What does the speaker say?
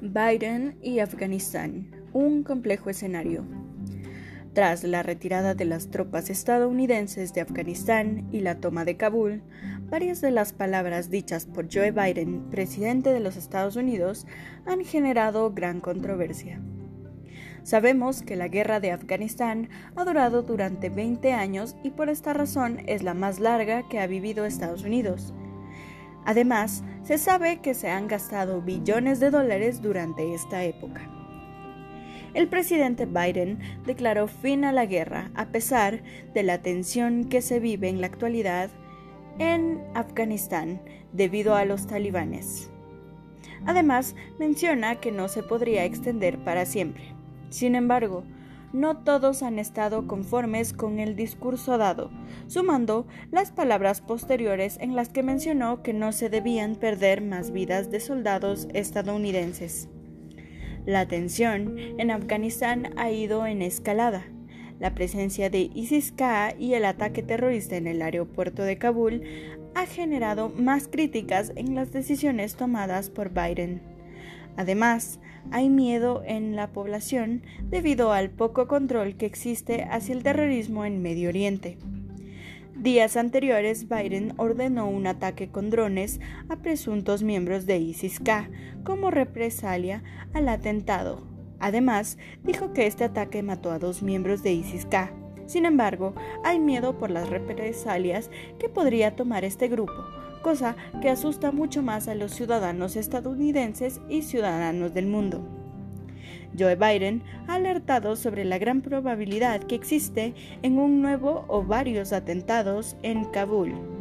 Biden y Afganistán, un complejo escenario. Tras la retirada de las tropas estadounidenses de Afganistán y la toma de Kabul, varias de las palabras dichas por Joe Biden, presidente de los Estados Unidos, han generado gran controversia. Sabemos que la guerra de Afganistán ha durado durante 20 años y por esta razón es la más larga que ha vivido Estados Unidos. Además, se sabe que se han gastado billones de dólares durante esta época. El presidente Biden declaró fin a la guerra a pesar de la tensión que se vive en la actualidad en Afganistán debido a los talibanes. Además, menciona que no se podría extender para siempre. Sin embargo, no todos han estado conformes con el discurso dado, sumando las palabras posteriores en las que mencionó que no se debían perder más vidas de soldados estadounidenses. La tensión en Afganistán ha ido en escalada. La presencia de ISIS-K y el ataque terrorista en el aeropuerto de Kabul ha generado más críticas en las decisiones tomadas por Biden. Además, hay miedo en la población debido al poco control que existe hacia el terrorismo en Medio Oriente. Días anteriores, Biden ordenó un ataque con drones a presuntos miembros de ISIS-K como represalia al atentado. Además, dijo que este ataque mató a dos miembros de ISIS-K. Sin embargo, hay miedo por las represalias que podría tomar este grupo, cosa que asusta mucho más a los ciudadanos estadounidenses y ciudadanos del mundo. Joe Biden ha alertado sobre la gran probabilidad que existe en un nuevo o varios atentados en Kabul.